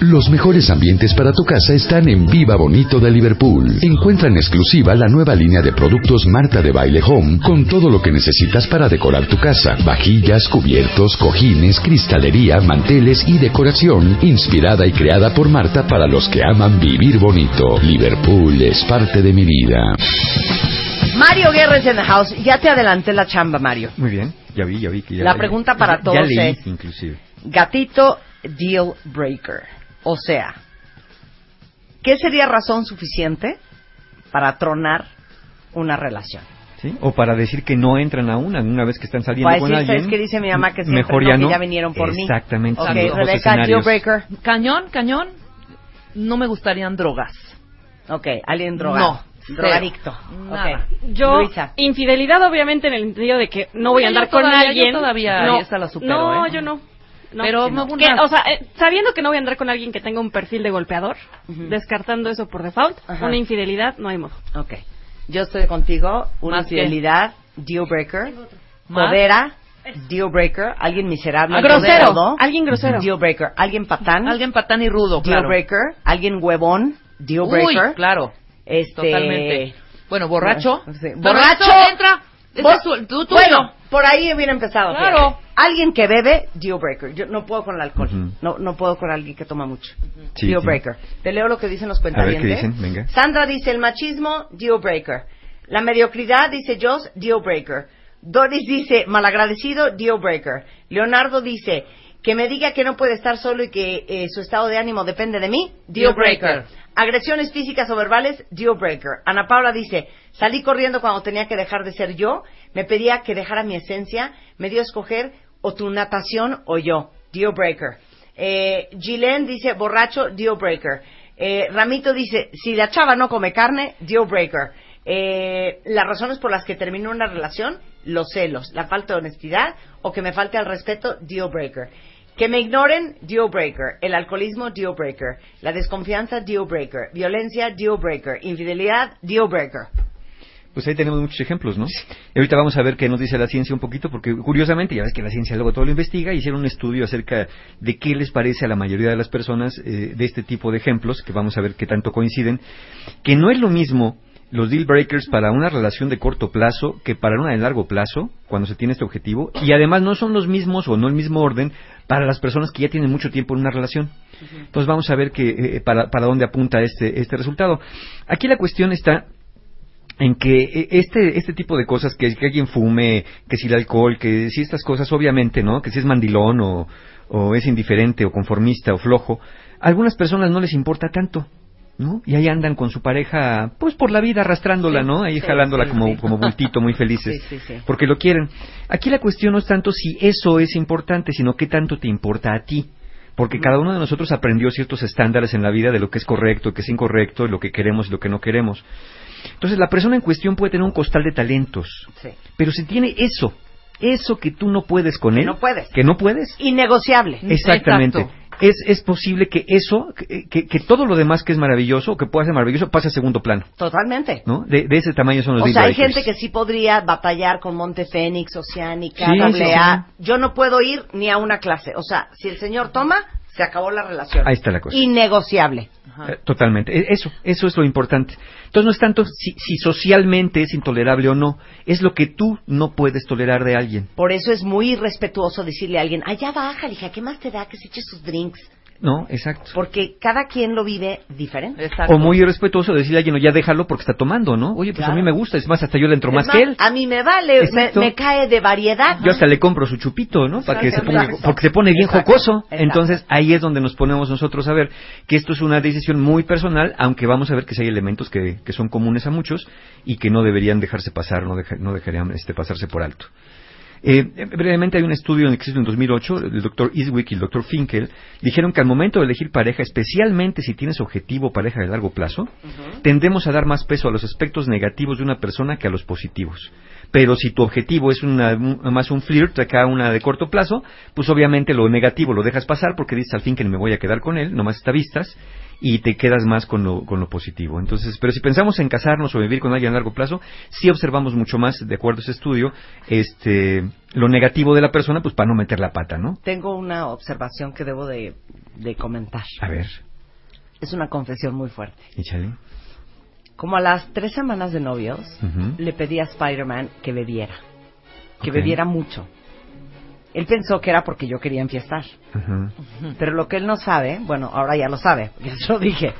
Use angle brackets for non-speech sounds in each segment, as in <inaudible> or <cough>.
Los mejores ambientes para tu casa están en Viva Bonito de Liverpool. Encuentra en exclusiva la nueva línea de productos Marta de Baile Home con todo lo que necesitas para decorar tu casa. Vajillas, cubiertos, cojines, cristalería, manteles y decoración inspirada y creada por Marta para los que aman vivir bonito. Liverpool es parte de mi vida. Mario Guerres en the house. Ya te adelanté la chamba, Mario. Muy bien, ya vi, ya vi que ya La pregunta para ya todos leí, es- inclusive. Gatito deal breaker. O sea, ¿qué sería razón suficiente para tronar una relación? ¿Sí? O para decir que no entran a una una vez que están saliendo Para con decir, alguien. ¿sabes qué dice mi mamá? Que siempre mejor no, ya que no. ya vinieron por mí. Exactamente. Ok, son los dos Rebeca, deal breaker. Cañón, cañón. No me gustarían drogas. Ok, alguien drogado. No. Drogadicto. Nada. Ok. Yo, Luisa. infidelidad obviamente en el entendido de que no voy a andar yo con todavía- alguien. yo todavía no, esa la supero, No, ¿eh? yo no. No, Pero que no. Que, o sea, eh, sabiendo que no voy a andar con alguien que tenga un perfil de golpeador, descartando eso por default, Ajá. una infidelidad no hay modo. Ok. Yo estoy contigo. Una ¿Más infidelidad, deal breaker. ¿Más? Codera, deal breaker. Alguien miserable. Ah, grosero. Alguien grosero. Deal breaker. Alguien patán. Alguien patán y rudo, deal claro. breaker. Alguien huevón. Deal Uy, breaker. claro. Este, Totalmente. Bueno, borracho. Sí. Borracho. esto entra. Ese Bo- es tu- tú- tú bueno, no. Por ahí hubiera empezado. Claro. fíjate. Alguien que bebe, deal breaker. Yo no puedo con el alcohol. No, no puedo con alguien que toma mucho. Sí, deal sí. breaker. Te leo lo que dicen los A ver cuentavientes. qué dicen, venga. Sandra dice el machismo, deal breaker. La mediocridad, dice Joss, deal breaker. Doris dice malagradecido, deal breaker. Leonardo dice que me diga que no puede estar solo y que eh, su estado de ánimo depende de mí, deal Deal breaker. Agresiones físicas o verbales, deal breaker. Ana Paula dice, salí corriendo cuando tenía que dejar de ser yo, me pedía que dejara mi esencia, me dio a escoger o tu natación o yo, deal breaker. Eh, dice, borracho, deal breaker. Eh, Ramito dice, si la chava no come carne, deal breaker. Eh, las razones por las que termino una relación, los celos, la falta de honestidad o que me falte al respeto, deal breaker. Que me ignoren, deal breaker. El alcoholismo, deal breaker. La desconfianza, deal breaker. Violencia, deal breaker. Infidelidad, deal breaker. Pues ahí tenemos muchos ejemplos, ¿no? Y ahorita vamos a ver qué nos dice la ciencia un poquito, porque curiosamente, ya ves que la ciencia luego todo lo investiga, hicieron un estudio acerca de qué les parece a la mayoría de las personas eh, de este tipo de ejemplos, que vamos a ver qué tanto coinciden, que no es lo mismo los deal breakers para una relación de corto plazo que para una de largo plazo, cuando se tiene este objetivo, y además no son los mismos o no el mismo orden para las personas que ya tienen mucho tiempo en una relación. Entonces vamos a ver que, eh, para, para dónde apunta este, este resultado. Aquí la cuestión está en que eh, este este tipo de cosas que, que alguien fume que si el alcohol que si estas cosas obviamente no que si es mandilón o, o es indiferente o conformista o flojo a algunas personas no les importa tanto ¿no? Y ahí andan con su pareja, pues por la vida arrastrándola, Sí, ¿no? Ahí sí, jalándola sí, como, como bultito, muy felices, <laughs> Sí, sí, sí. porque lo quieren. Aquí la cuestión no es tanto si eso es importante, sino qué tanto te importa a ti. Porque cada uno de nosotros aprendió ciertos estándares en la vida de lo que es correcto, que es incorrecto, lo que queremos y lo que no queremos. Entonces la persona en cuestión puede tener un costal de talentos, Sí. pero si tiene eso, eso que tú no puedes con Que él, no puedes. que no puedes, Innegociable. Exactamente. Exacto. Es, es posible que eso, que, que- que todo lo demás que es maravilloso, que pueda ser maravilloso, pase a segundo plano, Totalmente. ¿no? De, de ese tamaño son los O sea, hay gente que sí podría batallar con Monte Fénix, Oceánica, Sí. Yo no puedo ir ni a una clase. O sea, si el señor toma, se acabó la relación. Ahí está la cosa. Innegociable. Eh, Totalmente. E- Eso, eso es lo importante. Entonces no es tanto si, si socialmente es intolerable o no, es lo que tú no puedes tolerar de alguien. Por eso es muy irrespetuoso decirle a alguien, allá baja, hija, ¿qué más te da que se eche sus drinks? No, exacto. Porque cada quien lo vive diferente. Exacto. O muy irrespetuoso decirle a alguien, "No, ya déjalo porque está tomando, ¿no? Oye, pues Claro. a mí me gusta, es más, hasta yo le entro Es más más, que él. A mí me vale, me, me cae de variedad. Yo hasta le compro su chupito, ¿no? Para que se ponga, porque se pone bien Exacto. jocoso. Exacto. Entonces ahí es donde nos ponemos nosotros a ver que esto es una decisión muy personal, aunque vamos a ver que sí hay elementos que, que son comunes a muchos y que no deberían dejarse pasar, no, deja- no dejarían este, pasarse por alto. Eh, brevemente hay un estudio en existe en 2008, el doctor Iswick y el doctor Finkel dijeron que al momento de elegir pareja, especialmente si tienes objetivo pareja de largo plazo, tendemos a dar más peso a los aspectos negativos de una persona que a los positivos. Pero si tu objetivo es una, un- más un flirt, acá una de corto plazo, pues obviamente lo negativo lo dejas pasar porque dices al fin que me voy a quedar con él, nomás está vistas, y te quedas más con lo, con lo positivo. Entonces, pero si pensamos en casarnos o vivir con alguien a largo plazo, sí observamos mucho más, de acuerdo a ese estudio, este, lo negativo de la persona, pues para no meter la pata, ¿no? Tengo una observación que debo de de comentar. A ver, Es una confesión muy fuerte. échale. Como a las tres semanas de novios, le pedí a Spider-Man que bebiera. Que bebiera mucho. Él pensó que era porque yo quería enfiestar. Pero lo que él no sabe, bueno, ahora ya lo sabe, <laughs> porque yo dije,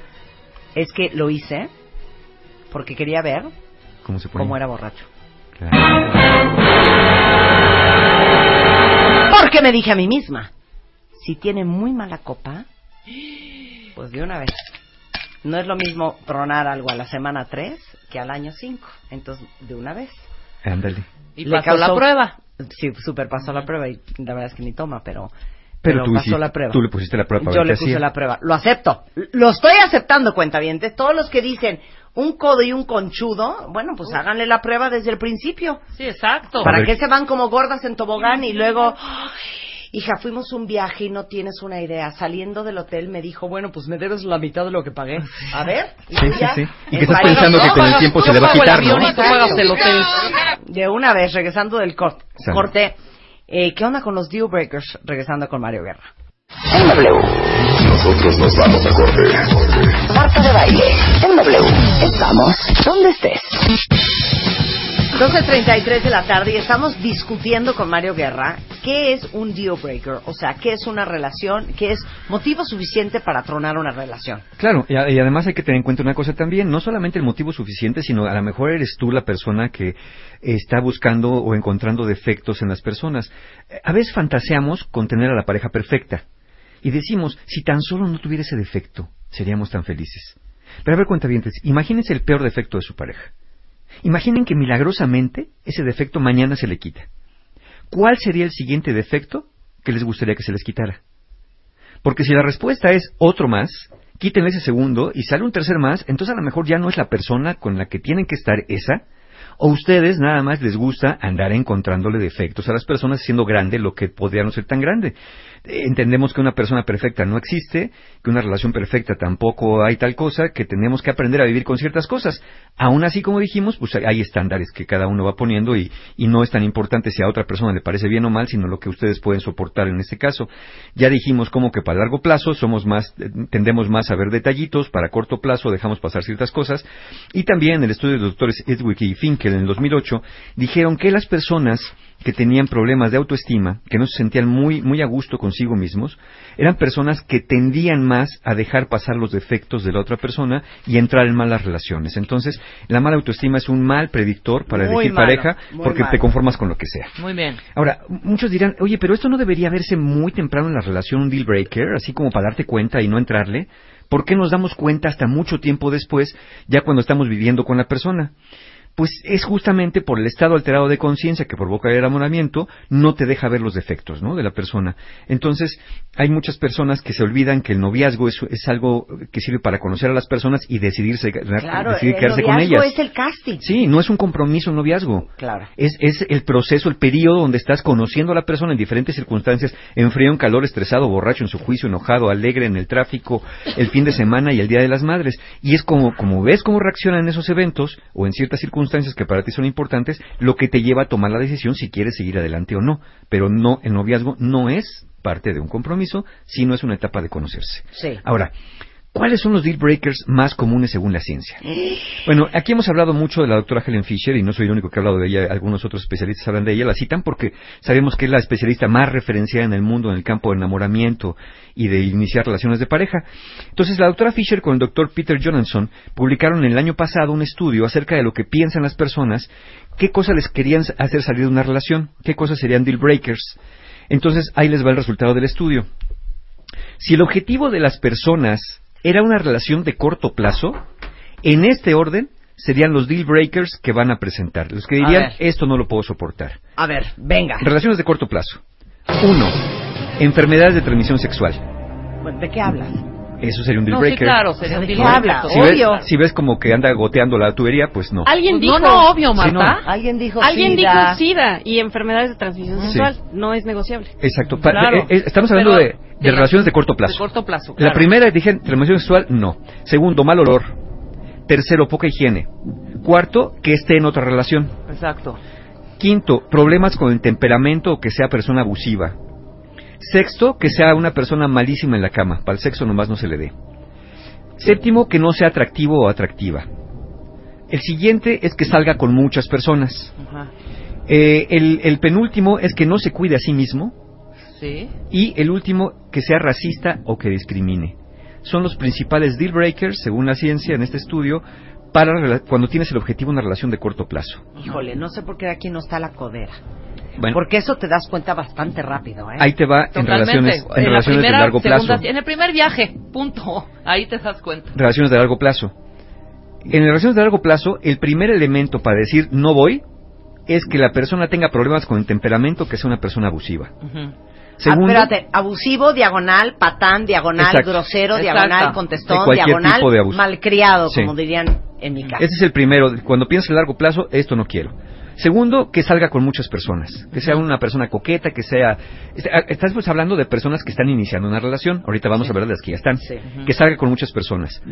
es que lo hice porque quería ver ¿Cómo se cómo era borracho. Claro. Porque me dije a mí misma, si tiene muy mala copa, pues de una vez. No es lo mismo tronar algo a la semana 3 que al año 5. Entonces, de una vez. Ándale. Y Le pasó la causó- prueba. Sí, super pasó la prueba y la verdad es que ni toma, pero, Pero, tú, pasó la prueba. tú le pusiste la prueba para Yo le puse hacía. la prueba. Lo acepto. Lo estoy aceptando, cuentavientes. Todos los que dicen un codo y un conchudo, bueno, pues háganle la prueba desde el principio. Sí, exacto. ¿Para qué se van como gordas en tobogán y luego... "Ay, Hija, fuimos un viaje y no tienes una idea. Saliendo del hotel me dijo, bueno, pues me debes la mitad de lo que pagué. A ver. ¿y Sí, sí, sí. Y que estás pensando que con el tiempo se le va a quitar, ¿no? avión y tú pagas el hotel. De una vez, regresando del cor- Sale. corte. Eh, ¿Qué onda con los deal breakers? Regresando con Mario Guerra. En W. Nosotros nos vamos a corte. Marta de baile. En W. Estamos donde estés. 12.33 de la tarde y estamos discutiendo con Mario Guerra qué es un deal breaker, o sea, qué es una relación, qué es motivo suficiente para tronar una relación. Claro, y, además hay que tener en cuenta una cosa también, no solamente el motivo suficiente, sino a lo mejor eres tú la persona que está buscando o encontrando defectos en las personas. A veces fantaseamos con tener a la pareja perfecta y decimos, si tan solo no tuviera ese defecto, seríamos tan felices. Pero a ver, cuentavientes, imagínense el peor defecto de su pareja. Imaginen que milagrosamente ese defecto mañana se le quita. ¿Cuál sería el siguiente defecto que les gustaría que se les quitara? Porque si la respuesta es otro más, quítenle ese segundo y sale un tercer más, entonces a lo mejor ya no es la persona con la que tienen que estar esa, o ustedes nada más les gusta andar encontrándole defectos a las personas siendo grande lo que podría no ser tan grande. Entendemos que una persona perfecta no existe, que una relación perfecta tampoco hay tal cosa, que tenemos que aprender a vivir con ciertas cosas. Aún así, como dijimos, pues hay- estándares que cada uno va poniendo y, y no es tan importante si a otra persona le parece bien o mal, sino lo que ustedes pueden soportar en este caso. Ya dijimos como que para largo plazo somos más, eh, tendemos más a ver detallitos, para corto plazo dejamos pasar ciertas cosas. Y también el estudio de los doctores Edwick y Finkel en el 2008 dijeron que las personas que tenían problemas de autoestima, que no se sentían muy, muy a gusto consigo mismos, eran personas que tendían más a dejar pasar los defectos de la otra persona y entrar en malas relaciones. Entonces, la mala autoestima es un mal predictor para Muy elegir malo, pareja porque malo. te conformas con lo que sea. Muy bien. Ahora, muchos dirán, oye, pero esto no debería verse muy temprano en la relación, un deal breaker, así como para darte cuenta y no entrarle. ¿Por qué nos damos cuenta hasta mucho tiempo después, ya cuando estamos viviendo con la persona? Pues es justamente por el estado alterado de conciencia que provoca el enamoramiento, no te deja ver los defectos, ¿no? De la persona. Entonces, hay muchas personas que se olvidan que el noviazgo es, es algo que sirve para conocer a las personas y decidirse, Claro, decidir quedarse con noviazgo ellas. es el casting. Sí, no es un compromiso un noviazgo. Claro. Es, es el proceso, el periodo donde estás conociendo a la persona en diferentes circunstancias, en frío, en calor, estresado, borracho, en su juicio, enojado, alegre, en el tráfico, el fin de semana y el Día de las Madres. Y es como, como ves cómo reaccionan en esos eventos o en ciertas circunstancias que para ti son importantes, lo que te lleva a tomar la decisión si quieres seguir adelante o no. Pero no, el noviazgo no es parte de un compromiso, sino es una etapa de conocerse. Sí. Ahora, ¿cuáles son los deal breakers más comunes según la ciencia? <gasps> Bueno, aquí hemos hablado mucho de la doctora Helen Fisher y no soy el único que ha hablado de ella, algunos otros especialistas hablan de ella, la citan porque sabemos que es la especialista más referenciada en el mundo en el campo de enamoramiento y de iniciar relaciones de pareja. Entonces, la doctora Fisher con el doctor Peter Jonathan publicaron el año pasado un estudio acerca de lo que piensan las personas, qué cosas les querían hacer salir de una relación, qué cosas serían deal breakers. Entonces, ahí les va el resultado del estudio. Si el objetivo de las personas era una relación de corto plazo, en este orden serían los deal breakers que van a presentar. Los que dirían, esto no lo puedo soportar. A ver, venga. Relaciones de corto plazo. Uno, enfermedades de transmisión sexual. ¿De qué hablas? Eso sería un deal No, sí, breaker. claro, sería un ¿De deal breaker. Si ves, Obvio. si ves como que anda goteando la tubería, pues no. Alguien Pues dijo. no, no, obvio, Sí, no. Marta. Alguien dijo Alguien SIDA. dijo SIDA y enfermedades de transmisión Sí. sexual. No es negociable. Exacto. Pa- Claro. eh, eh, estamos hablando Pero de, de relaciones de corto plazo. De corto plazo, La claro. primera, dije, transmisión sexual, no. Segundo, mal olor. Tercero, poca higiene. Cuarto, que esté en otra relación. Exacto. Quinto, problemas con el temperamento o que sea persona abusiva. Sexto, que sea una persona malísima en la cama. Para el sexo nomás no se le dé. Séptimo, que no sea atractivo o atractiva. El siguiente es que salga con muchas personas. Ajá. Eh, el, el penúltimo es que no se cuide a sí mismo. Sí. Y el último, que sea racista o que discrimine. Son los principales deal breakers, según la ciencia, en este estudio, para cuando tienes el objetivo de una relación de corto plazo. Híjole, no sé por qué aquí no está la codera. Bueno, Porque eso te das cuenta bastante rápido, ¿eh? ahí te va en Totalmente. relaciones, en la relaciones de primera, largo plazo. segunda- en el primer viaje, punto. Ahí te das cuenta. Relaciones de largo plazo. En relaciones de largo plazo, el primer elemento para decir no voy es que la persona tenga problemas con el temperamento, que sea una persona abusiva. Ujú. Segundo, Ah, espérate, abusivo, diagonal, patán, diagonal, Exacto. grosero, Exacto. diagonal, De contestón, diagonal, de malcriado, Sí. como dirían en mi casa. Ese es el primero. Cuando piensas a largo plazo, esto no quiero. Segundo, que salga con muchas personas. Que sea una persona coqueta, que sea... ah, Estás pues hablando de personas que están iniciando una relación. Ahorita vamos a ver de las que ya están. Sí. Que salga con muchas personas.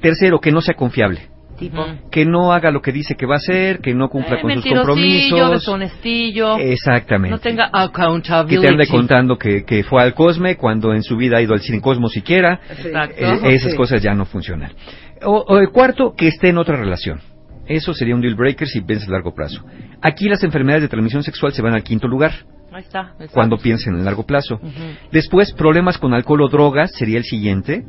Tercero, que no sea confiable. Tipo. Que no haga lo que dice que va a hacer, que no cumpla Eh, con sus compromisos. deshonestillo. Exactamente. No tenga que accountability. te ande contando que, que fue al Cosme cuando en su vida ha ido al Cine Cosmo siquiera. Exacto. Eh, esas Sí. cosas ya no funcionan. O, o el cuarto, que esté en otra relación. Eso sería un deal breaker si piensas a largo plazo. Aquí las enfermedades de transmisión sexual se van al quinto lugar Ahí está. exacto. cuando piensen en largo plazo. Después, problemas con alcohol o drogas sería el siguiente.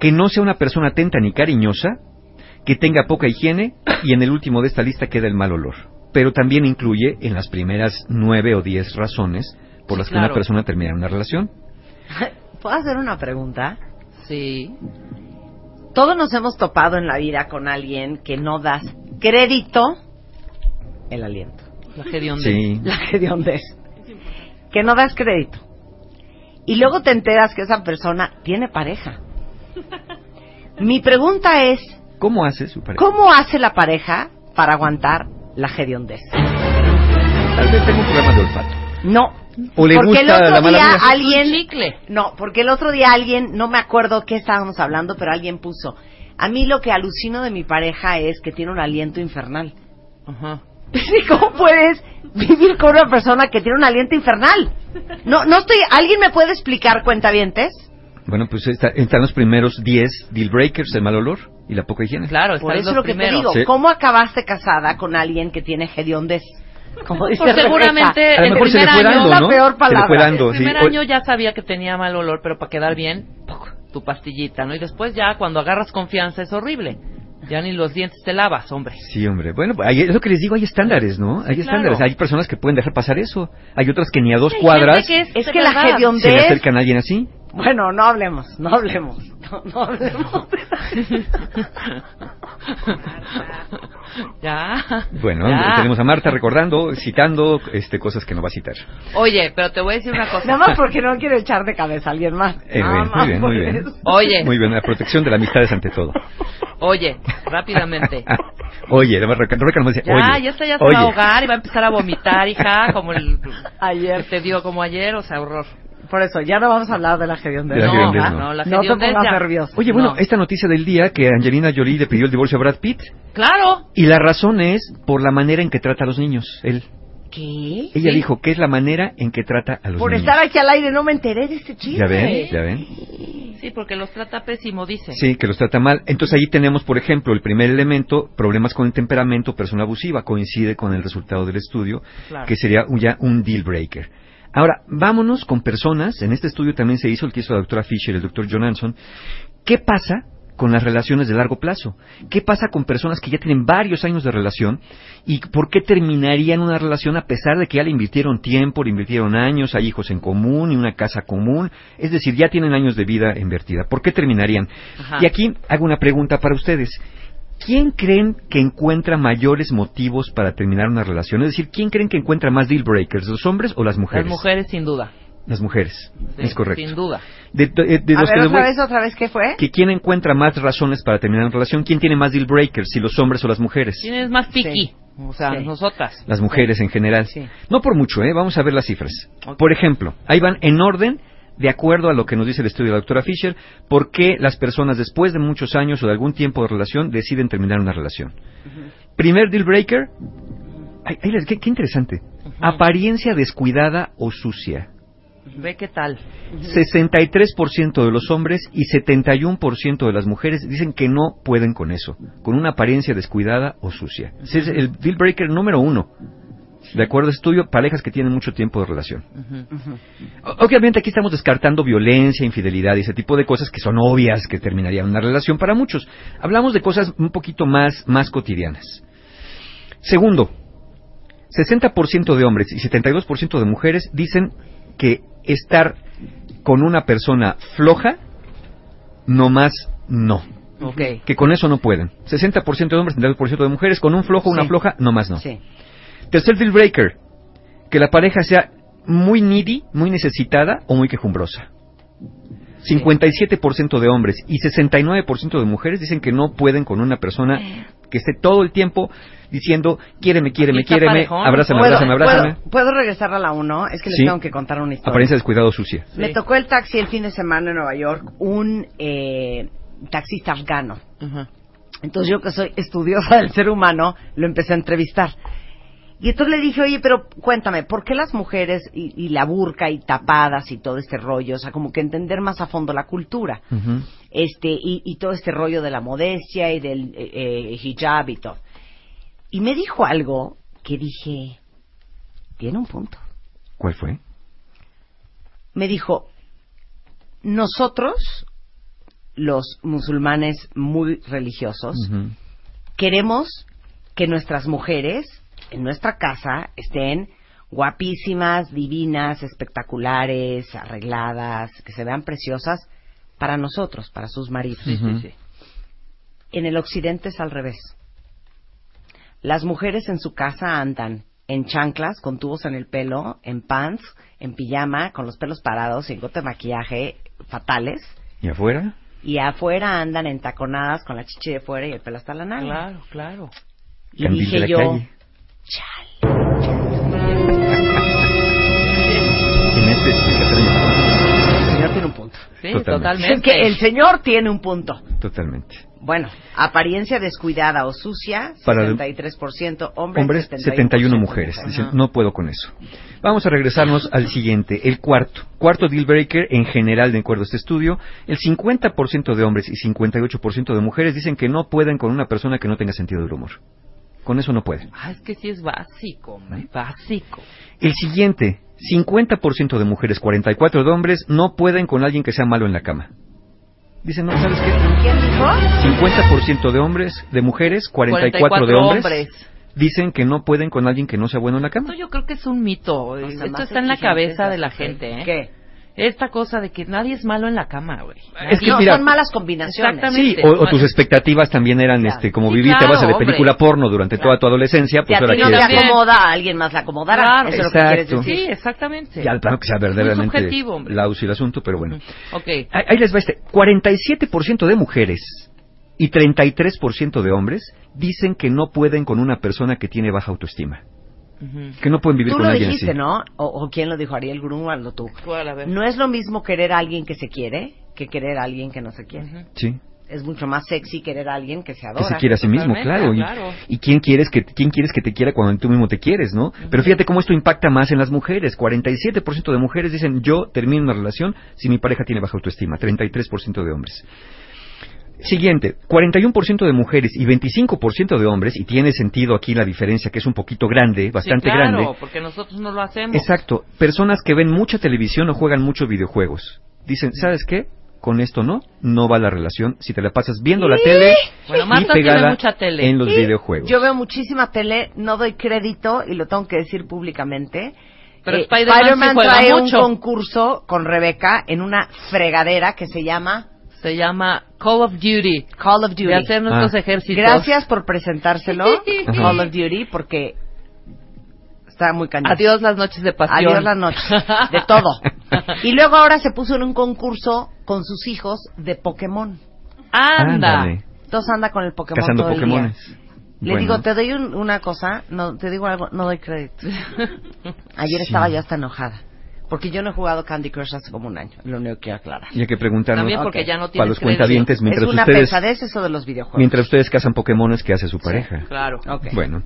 Que no sea una persona atenta ni cariñosa, que tenga poca higiene y en el último de esta lista queda el mal olor. Pero también incluye en las primeras nueve o diez razones por Sí, las que claro. una persona termina una relación. <laughs> ¿puedo hacer una pregunta? Sí. Todos nos hemos topado en la vida con alguien que no das crédito el aliento. La hedionde. Sí. <laughs> La hediondez. Que no das crédito. Y luego te enteras que esa persona tiene pareja. Mi pregunta es, ¿Cómo hace su pareja? ¿cómo hace la pareja para aguantar la hediondez? Tal vez tenga un problema de olfato. No. O le porque el gusta otro la mala día vida. alguien chicle. No, porque el otro día alguien, no me acuerdo qué estábamos hablando, pero alguien puso, a mí lo que alucino de mi pareja es que tiene un aliento infernal. Ajá. <laughs> ¿Cómo puedes vivir con una persona que tiene un aliento infernal? No, no estoy. ¿Alguien me puede explicar, cuentavientes? Bueno, pues está- están los primeros 10 deal breakers, el mal olor y la poca higiene. Claro, Por eso es lo que te primeros. digo. Sí. ¿Cómo acabaste casada con alguien que tiene hediondez? Como dice Pues seguramente A lo el mejor se le primer fue año, dando, la ¿no? peor Se le palabra. fue dando, el sí. primer O- año ya sabía que tenía mal olor, pero para quedar bien, tu pastillita, ¿no? Y después ya cuando agarras confianza es horrible. Ya ni los dientes te lavas, hombre. Sí, hombre. Bueno, hay- es lo que les digo, hay estándares, ¿no? Hay Sí, estándares. claro. Hay personas que pueden dejar pasar eso. Hay otras que ni a dos Hay cuadras que Es de que la se le acercan a alguien así. Bueno, no hablemos, no hablemos. No, no hablemos. <laughs> ya. Bueno, Ya. tenemos a Marta recordando, citando este, cosas que no va a citar. Oye, pero te voy a decir una cosa. Nada más porque no quiero echar de cabeza a alguien más. Eh, Nada bien, más muy bien, muy bien. eso. Oye, Muy bien, la protección de la amistad es ante todo. oye, rápidamente. <laughs> oye, Rebeca nos dice, Ya, oye, ya está, ya se oye. va a ahogar y va a empezar a vomitar, hija, como el <laughs> Ayer. te dio como ayer, o sea, horror. Por eso, ya no vamos a hablar de la hediondez. No, no. no, la No te pongas nervioso. Oye, bueno, No. esta noticia del día que Angelina Jolie le pidió el divorcio a Brad Pitt Claro. y la razón es por la manera en que trata a los niños. Él, ¿Qué? ella Sí. dijo que es la manera en que trata a los Por niños. estar aquí al aire no me enteré de este chisme. Ya ven, ya ven. Sí, porque los trata pésimo, dice. Sí, que los trata mal. Entonces ahí tenemos, por ejemplo, el primer elemento, problemas con el temperamento, persona abusiva, coincide con el resultado del estudio, Claro. que sería un- ya un deal breaker. Ahora, vámonos con personas, en este estudio también se hizo el que hizo la doctora Fisher y el doctor Johansson, ¿qué pasa con las relaciones de largo plazo? ¿Qué pasa con personas que ya tienen varios años de relación y por qué terminarían una relación a pesar de que ya le invirtieron tiempo, le invirtieron años, hay hijos en común y una casa común? Es decir, ya tienen años de vida invertida. ¿Por qué terminarían? Ajá. Y aquí hago una pregunta para ustedes. ¿Quién creen que encuentra mayores motivos para terminar una relación? Es decir, ¿quién creen que encuentra más deal breakers, los hombres o las mujeres? Las mujeres, sin duda. Las mujeres, Sí, es correcto. Sin duda. De, de- de A los ver, que otra vez, otra vez, ¿qué fue? que quién encuentra más razones para terminar una relación, quién tiene más deal breakers, si los hombres o las mujeres. Tienes más piqui. Sí. O sea, Sí. nosotras. Las mujeres en general. Sí. No por mucho, ¿eh? Vamos a ver las cifras. Por ejemplo, ahí van en orden, de acuerdo a lo que nos dice el estudio de la doctora Fisher, por qué las personas después de muchos años o de algún tiempo de relación deciden terminar una relación. Primer deal breaker, ay, qué, qué interesante. Apariencia descuidada o sucia. Ve qué tal. 63% de los hombres y 71% de las mujeres dicen que no pueden con eso, con una apariencia descuidada o sucia. Ese es el deal breaker número uno. De acuerdo a estudio, parejas que tienen mucho tiempo de relación. Obviamente aquí estamos descartando violencia, infidelidad y ese tipo de cosas que son obvias que terminarían una relación para muchos. Hablamos de cosas un poquito más, más cotidianas. Segundo, 60% de hombres y 72% de mujeres dicen que estar con una persona floja, no más no. Que con eso no pueden. 60% de hombres, 72% de mujeres, con un flojo, una Sí. floja, no más no. Sí. Tercer deal breaker, que la pareja sea muy needy, muy necesitada o muy quejumbrosa. 57% de hombres y 69% de mujeres dicen que no pueden con una persona que esté todo el tiempo diciendo, quiéreme, quiéreme, quiéreme, abrázame, ¿Puedo, abrázame, abrázame. ¿puedo, puedo regresar a la 1? Es que les Sí. tengo que contar una historia. Apariencia descuidado sucia. Me tocó el taxi el fin de semana en Nueva York, un eh, taxista afgano. Entonces yo que soy estudiosa del ser humano, lo empecé a entrevistar. Y entonces le dije, oye, pero cuéntame, ¿por qué las mujeres y, y la burka y tapadas y todo este rollo? O sea, como que entender más a fondo la cultura. Este, y, y todo este rollo de la modestia y del eh, eh, hijab y todo. Y me dijo algo que dije, tiene un punto. ¿Cuál fue? Me dijo, nosotros, los musulmanes muy religiosos, queremos que nuestras mujeres en nuestra casa estén guapísimas, divinas, espectaculares, arregladas, que se vean preciosas para nosotros, para sus maridos. Sí, Ujú. sí, sí. En el occidente es al revés. Las mujeres en su casa andan en chanclas, con tubos en el pelo, en pants, en pijama, con los pelos parados, sin gote de maquillaje, fatales. ¿Y afuera? Y afuera andan entaconadas con la chichi de fuera y el pelo hasta la nalga. Claro, claro. Y dije yo, calle. Tiene un punto. Sí, Totalmente. totalmente. Es que el señor tiene un punto. Totalmente. Bueno, apariencia descuidada o sucia, Para el- 73% hombres, Hombres, 71%, 71 mujeres. Dicen, no puedo con eso. Vamos a regresarnos al siguiente, el cuarto. Cuarto deal breaker, en general, de acuerdo a este estudio, el 50% de hombres y 58% de mujeres dicen que no pueden con una persona que no tenga sentido del humor. Con eso no pueden. Ah, es que sí es básico, hombre, básico. El siguiente, 50% de mujeres, 44% de hombres no pueden con alguien que sea malo en la cama. Dicen, no, ¿sabes qué? ¿Quién dijo? 50% de hombres, de mujeres, 44, de hombres, hombres. dicen que no pueden con alguien que no sea bueno en la cama. Esto yo creo que es un mito. No, Esto más está en la cabeza de la gente, ¿eh? ¿Qué? Esta cosa de que nadie es malo en la cama, güey. Es que no, mira- son malas combinaciones. Exactamente. Sí, o, o tus expectativas también eran, Claro. este, como Sí, viviste a base claro, de hombre. película porno durante toda tu adolescencia, pues a ahora no te quieres... Acomoda, a alguien más la acomodará. Claro, Eso es lo que quieres exacto. decir. Sí, exactamente. Ya, claro que sea verdaderamente subjetivo, hombre. lausi el asunto, pero bueno. Ok. Ahí, ahí les va este. 47% de mujeres y 33% de hombres dicen que no pueden con una persona que tiene baja autoestima. Que no pueden vivir Tú con lo alguien dijiste, así. ¿no? O, o quién lo dijo, Ariel Grunwald o tú. ¿Cuál? A ver. No es lo mismo querer a alguien que se quiere que querer a alguien que no se quiere. Sí. Es mucho más sexy querer a alguien que se Que adora. se quiere a sí mismo, claro. Y, y quién quieres que quién quieres que te quiera cuando tú mismo te quieres, ¿no? Pero fíjate cómo esto impacta más en las mujeres. 47% de mujeres dicen, "Yo termino una relación si mi pareja tiene baja autoestima." 33% de hombres. Siguiente, 41% de mujeres y 25% de hombres, y tiene sentido aquí la diferencia que es un poquito grande, bastante sí, claro, grande. porque nosotros no lo hacemos. Exacto, personas que ven mucha televisión o juegan muchos videojuegos. Dicen, ¿sabes qué? Con esto no, no va la relación si te la pasas viendo la tele Bueno, y Marta tiene pegada mucha tele. en los Y videojuegos. Yo veo muchísima tele, no doy crédito y lo tengo que decir públicamente. Pero Eh, Spider-Man trae mucho. un concurso con Rebeca en una fregadera que se llama Se llama Call of Duty. Call of Duty. De hacer nuestros Ah. ejércitos. Gracias por presentárselo. <laughs> Call of Duty, porque está muy cañón. Adiós las noches de pasión. Adiós la noche. De todo. <laughs> Y luego ahora se puso en un concurso con sus hijos de Pokémon. Anda. Ándale, Entonces anda con el Pokémon cazando todo el día. Le Bueno, digo, te doy un- una cosa, no, te digo algo, no doy crédito. <laughs> Ayer estaba yo hasta enojada. Porque yo no he jugado Candy Crush hace como un año. Lo único que quiero aclarar. Y hay que preguntarnos También porque Ok. ya no para los crédito. cuentavientes mientras es una ustedes pesadez eso de los videojuegos. mientras ustedes cazan Pokémones que hace su pareja. Claro. Ok. Bueno,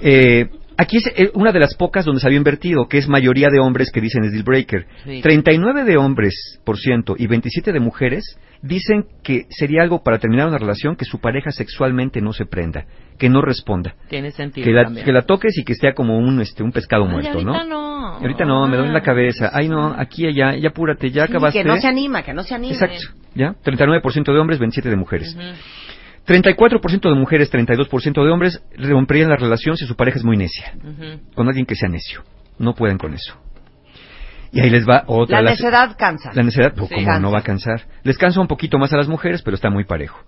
eh, <laughs> Aquí es eh, una de las pocas donde se había invertido, que es mayoría de hombres que dicen es deal breaker. Sí. 39 de hombres por ciento y 27 de mujeres dicen que sería algo para terminar una relación que su pareja sexualmente no se prenda, que no responda, Tiene sentido que la, también. que la toques y que sea como un este un pescado Ay, muerto, ahorita ¿no? no. Ahorita no, me duele la cabeza. Ay, no, aquí, allá, ya apúrate, ya Sí, acabaste. que no se anima, que no se anima. Exacto, ¿ya? 39% de hombres, 27 de mujeres. Ujú. 34% de mujeres, 32% de hombres romperían la relación si su pareja es muy necia, con alguien que sea necio. No pueden con eso. Y ahí les va otra. La las- necedad cansa. La necedad, pues, Sí. como Cansa. no va a cansar. Les cansa un poquito más a las mujeres, pero está muy parejo.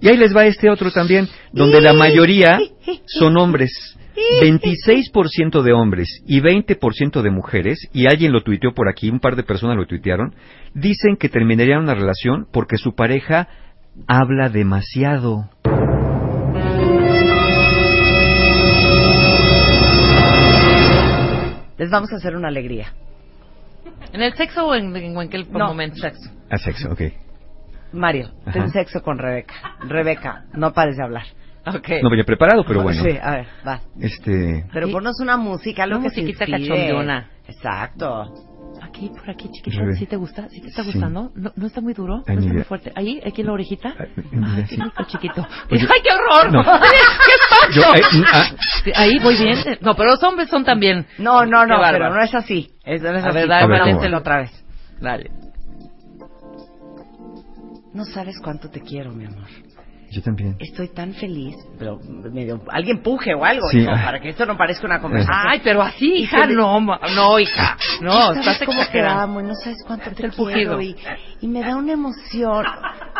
Y ahí les va este otro también, donde la mayoría son hombres. 26% de hombres y 20% de mujeres, y alguien lo tuiteó por aquí, un par de personas lo tuitearon, dicen que terminarían una relación porque su pareja habla demasiado. Les vamos a hacer una alegría. ¿En el sexo o en, en cualquier No, momento? sexo. A sexo, ok. Mario, Ajá. ten sexo con Rebeca. Rebeca, no pares de hablar. Ok. No venía preparado, pero bueno. Sí, a ver, va. Este, Pero ponnos una música, lo Una que se musiquita cachondona. Exacto. Aquí, por aquí, chiquita. ¿Sí te gusta? ¿Sí te está Sí. gustando? ¿No, no está muy duro? Ay, ¿No está muy fuerte? ¿Ahí? ¿Aquí en la orejita? Ay, mira, Ay, sí. rico, chiquito. Oye, ¡Ay, qué horror! no. <laughs> ¡Qué pacho! eh, ah. Sí, ahí voy bien. No, pero los hombres son también. No, no, no, pero no es así. Es, no es A así. ver, dale, A ver, otra vez. Dale. No sabes cuánto te quiero, mi amor. Yo también. Estoy tan feliz, pero medio, alguien puje o algo, Sí, hijo, para que esto no parezca una conversación. Ay, pero así, Y hija, no, no, hija. No, ¿Sabes estás cómo te exagerando. amo y no sabes cuánto te el quiero pujido. y, y me da una emoción.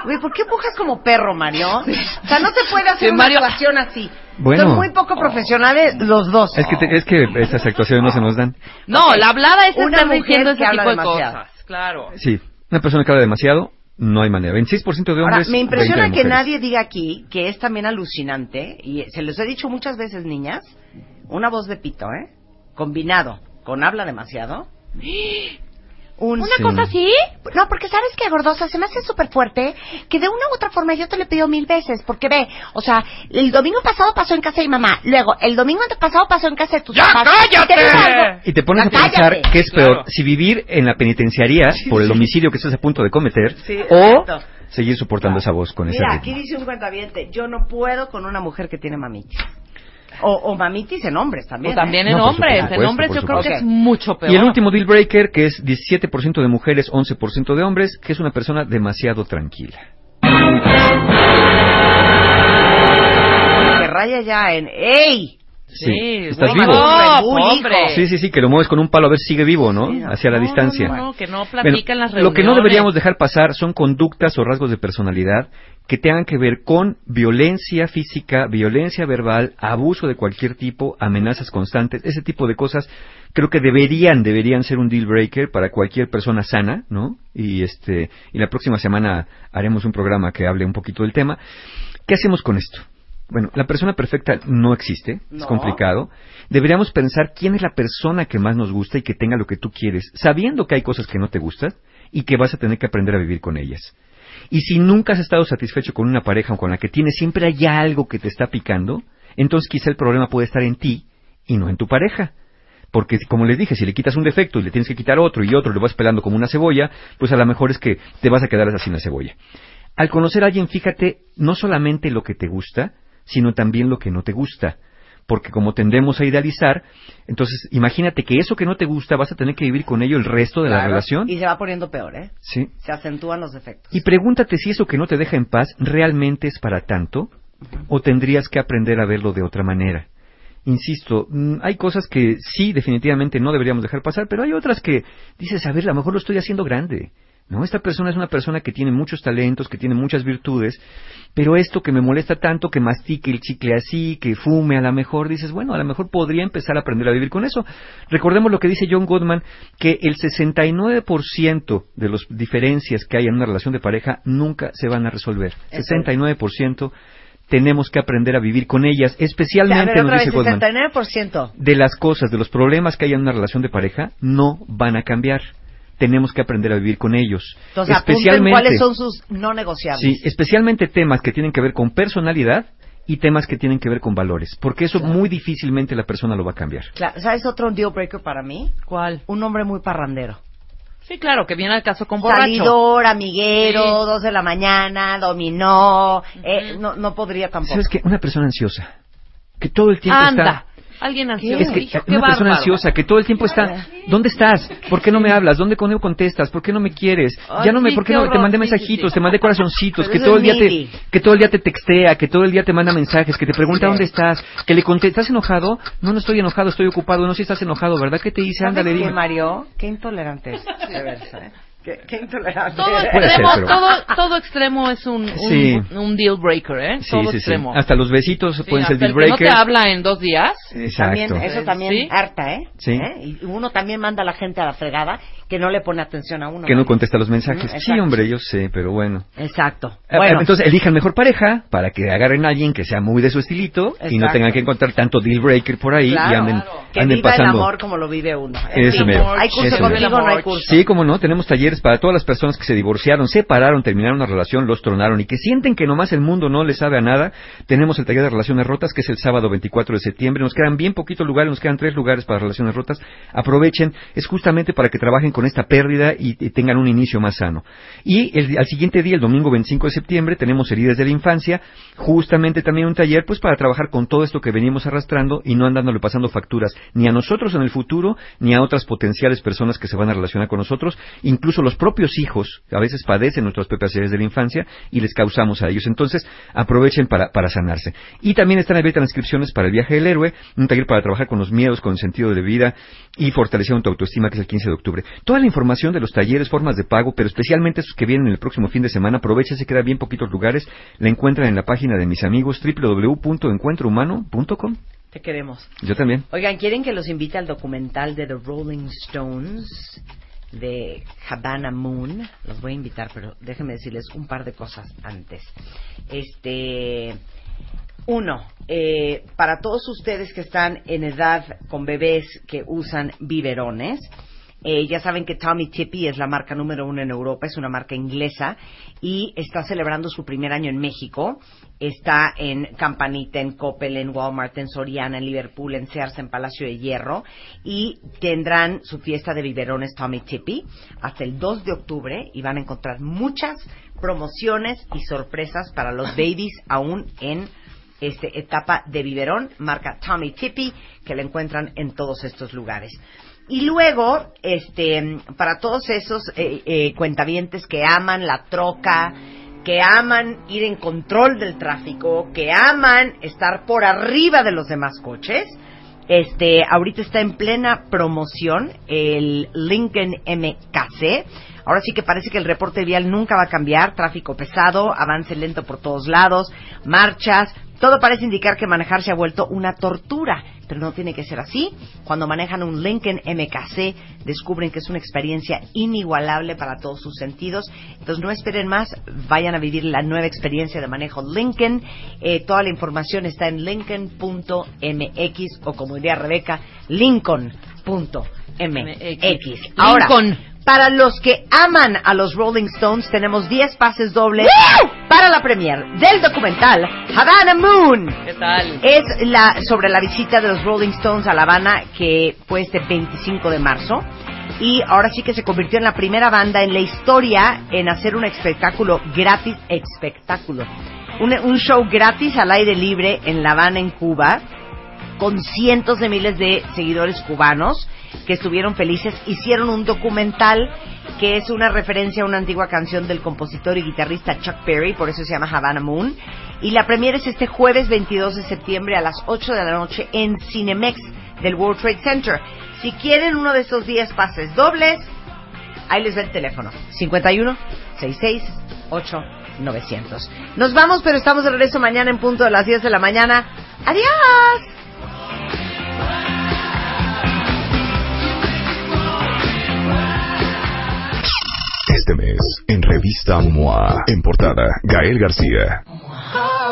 Güey, ¿por qué pujas como perro, Mario? O sea, no se puede hacer Sí, una Mario. actuación así. Bueno. Son muy poco profesionales los dos. Es que, te- es que esas actuaciones no se nos dan. No, la hablada es Una estar mujer diciendo que ese habla tipo de demasiado. cosas. Claro. Sí, una persona que habla demasiado, no hay manera. 26% de Ahora, hombres. me 20 impresiona de que nadie diga aquí que es también alucinante, y se los he dicho muchas veces, niñas, una voz de pito, ¿eh? Combinado con habla demasiado. Un ¿Una Sí. cosa así? No, porque sabes que gordosa se me hace súper fuerte que de una u otra forma yo te lo he pedido mil veces. Porque ve, o sea, el domingo pasado pasó en casa de mi mamá. Luego, el domingo antepasado pasó en casa de tus ¡Ya papás. cállate! Te digo algo. Y te pones Ya a pensar cállate. qué es Claro. peor, si vivir en la penitenciaría por el homicidio que estás a punto de cometer Sí, o exacto. seguir soportando esa voz con ese Mira, ritmo. aquí dice un cuentaviente, yo no puedo con una mujer que tiene mamitis. O, o mamitis en hombres también. O también ¿eh? en No, hombres. supuesto, en hombres yo creo que es mucho peor. Y el último deal breaker, que es 17% de mujeres, 11% de hombres, que es una persona demasiado tranquila. Que raya ya en, ¡ey! Sí, estás vivo. No, Bully, hombre. Sí, sí, sí, que lo mueves con un palo a ver si sigue vivo, ¿no? Sí, no. Hacia la distancia. No, no, que no Bueno, platican las lo que no deberíamos dejar pasar son conductas o rasgos de personalidad que tengan que ver con violencia física, violencia verbal, abuso de cualquier tipo, amenazas constantes, ese tipo de cosas creo que deberían deberían ser un deal breaker para cualquier persona sana, ¿no? Y este y la próxima semana haremos un programa que hable un poquito del tema. ¿Qué hacemos con esto? Bueno, la persona perfecta no existe, es complicado. Deberíamos pensar quién es la persona que más nos gusta y que tenga lo que tú quieres, sabiendo que hay cosas que no te gustan y que vas a tener que aprender a vivir con ellas. Y si nunca has estado satisfecho con una pareja o con la que tienes, siempre hay algo que te está picando, entonces quizá el problema puede estar en ti y no en tu pareja. Porque, como les dije, si le quitas un defecto y le tienes que quitar otro y otro, lo vas pelando como una cebolla, pues a lo mejor es que te vas a quedar así en la cebolla. Al conocer a alguien, fíjate no solamente lo que te gusta, sino también lo que no te gusta. Porque como tendemos a idealizar, entonces imagínate que eso que no te gusta vas a tener que vivir con ello el resto de la relación. Y se va poniendo peor, ¿eh? Sí. Se acentúan los defectos. Y pregúntate si eso que no te deja en paz realmente es para tanto o tendrías que aprender a verlo de otra manera. Insisto, mm, hay cosas que sí, definitivamente no deberíamos dejar pasar, pero hay otras que dices, a ver, a lo mejor lo estoy haciendo grande. ¿No? Esta persona es una persona que tiene muchos talentos, que tiene muchas virtudes, pero esto que me molesta tanto, que mastique el chicle así, que fume, a lo mejor dices, bueno, a lo mejor podría empezar a aprender a vivir con eso. Recordemos lo que dice John Goodman, que el 69% de las diferencias que hay en una relación de pareja nunca se van a resolver. Eso es. 69% tenemos que aprender a vivir con ellas, a ver, especialmente, nos dice 69%. de las cosas, de los problemas que hay en una relación de pareja, no van a cambiar. Tenemos que aprender a vivir con ellos. Entonces, apunten cuáles son sus no negociables. Sí, especialmente temas que tienen que ver con personalidad y temas que tienen que ver con valores, porque eso muy difícilmente la persona lo va a cambiar. Claro, ¿Sabes otro deal breaker para mí? ¿Cuál? Un hombre muy parrandero. Sí, claro, que viene al caso con borracho. Salidor, amiguero, Sí. dos de la mañana, dominó. eh, no, no podría tampoco. ¿Sabes qué? Una persona ansiosa, que todo el tiempo Anda. está... Alguien ansioso. Es que Hijo, una persona ansiosa que todo el tiempo está, ¿dónde estás? ¿Por qué no me hablas? ¿Dónde con- contestas? ¿Por qué no me quieres? Ay, Ya no me, sí, ¿por qué qué no te mandé mensajitos, sí. te mandé corazoncitos, que todo el día te, que todo el día te textea, que todo el día te manda mensajes, que te pregunta dónde estás, que le contestas, ¿estás enojado? No, no estoy enojado, estoy ocupado. No, si estás enojado, ¿verdad? ¿Qué te dice? ¿Sabes Ándale, dime. Mario? Qué intolerante es. De ¿eh? Qué, qué intolerante. Todo ser, extremo, pero- todo, todo extremo es un, un, Sí. un deal breaker, ¿eh? Sí, todo sí, sí. extremo. Hasta los besitos Sí, pueden ser deal que no te habla en dos días. También, Exacto. eso también Sí. harta, ¿eh? Sí. ¿Eh? Y uno también manda a la gente a la fregada que no le pone atención a uno. Que no contesta los mensajes. Mm, Sí, hombre, yo sé, pero bueno. Exacto. Eh, Bueno, Entonces elijan mejor pareja para que agarren a alguien que sea muy de su estilito y no tengan que encontrar tanto deal breaker por ahí y claro, anden, que anden viva pasando. el amor como lo vive uno. Eso ¿Hay curso eso contigo no hay curso? Sí, como no, tenemos talleres para todas las personas que se divorciaron, separaron, terminaron una relación, los tronaron y que sienten que nomás el mundo no les sabe a nada. Tenemos el taller de relaciones rotas que es el sábado 24 de septiembre. Nos quedan bien poquitos lugares, nos quedan tres lugares para relaciones rotas. Aprovechen, es justamente para que trabajen con esta pérdida y, y tengan un inicio más sano. Y el, al siguiente día, el domingo 25 de septiembre, tenemos heridas de la infancia, justamente también un taller pues para trabajar con todo esto que venimos arrastrando y no andándole pasando facturas ni a nosotros en el futuro ni a otras potenciales personas que se van a relacionar con nosotros, incluso los propios hijos a veces padecen nuestras propias heridas de la infancia y les causamos a ellos. Entonces, aprovechen para, para sanarse. Y también están abiertas las inscripciones para el viaje del héroe, un taller para trabajar con los miedos, con el sentido de vida y fortalecer tu autoestima, que es el 15 de octubre. Toda la información de los talleres, formas de pago, pero especialmente esos que vienen el próximo fin de semana, aprovechen, se quedan bien poquitos lugares, la encuentran en la página de mis amigos www.encuentrohumano.com. Te queremos. Yo también. Oigan, ¿quieren que los invite al documental de The Rolling Stones de Havana Moon? Los voy a invitar, pero déjenme decirles un par de cosas antes. Este. Uno, eh, para todos ustedes que están en edad con bebés que usan biberones, eh, ya saben que Tommy Tippy es la marca número uno en Europa, es una marca inglesa y está celebrando su primer año en México. Está en Campanita, en Coppel, en Walmart, en Soriana, en Liverpool, en Sears, en Palacio de Hierro y tendrán su fiesta de biberones Tommy Tippy hasta el 2 de octubre y van a encontrar muchas promociones y sorpresas para los <laughs> babies aún en este, etapa de biberón, marca Tommy Tippy, que la encuentran en todos estos lugares. Y luego, este, para todos esos eh, eh, cuentavientes que aman la troca, que aman ir en control del tráfico, que aman estar por arriba de los demás coches, este, ahorita está en plena promoción el Lincoln MKC. Ahora sí que parece que el reporte vial nunca va a cambiar. Tráfico pesado, avance lento por todos lados, marchas. Todo parece indicar que manejar se ha vuelto una tortura, pero no tiene que ser así. Cuando manejan un Lincoln MKC, descubren que es una experiencia inigualable para todos sus sentidos. Entonces no esperen más, vayan a vivir la nueva experiencia de manejo Lincoln. Eh, toda la información está en lincoln.mx o como diría Rebeca, lincoln.mx. Ahora, Lincoln. Para los que aman a los Rolling Stones, tenemos 10 pases dobles para la premier del documental Havana Moon. ¿Qué tal? Es la, sobre la visita de los Rolling Stones a La Habana, que fue este 25 de marzo. Y ahora sí que se convirtió en la primera banda en la historia en hacer un espectáculo gratis, espectáculo. Un, un show gratis al aire libre en La Habana, en Cuba, con cientos de miles de seguidores cubanos que estuvieron felices. Hicieron un documental que es una referencia a una antigua canción del compositor y guitarrista Chuck Berry, por eso se llama Havana Moon. Y la premiere es este jueves 22 de septiembre a las 8 de la noche en Cinemex del World Trade Center. Si quieren uno de esos 10 pases dobles, ahí les va el teléfono. 51 66 8 900. Nos vamos, pero estamos de regreso mañana en punto de las 10 de la mañana. ¡Adiós! Este mes, en revista MOA, en portada, Gael García.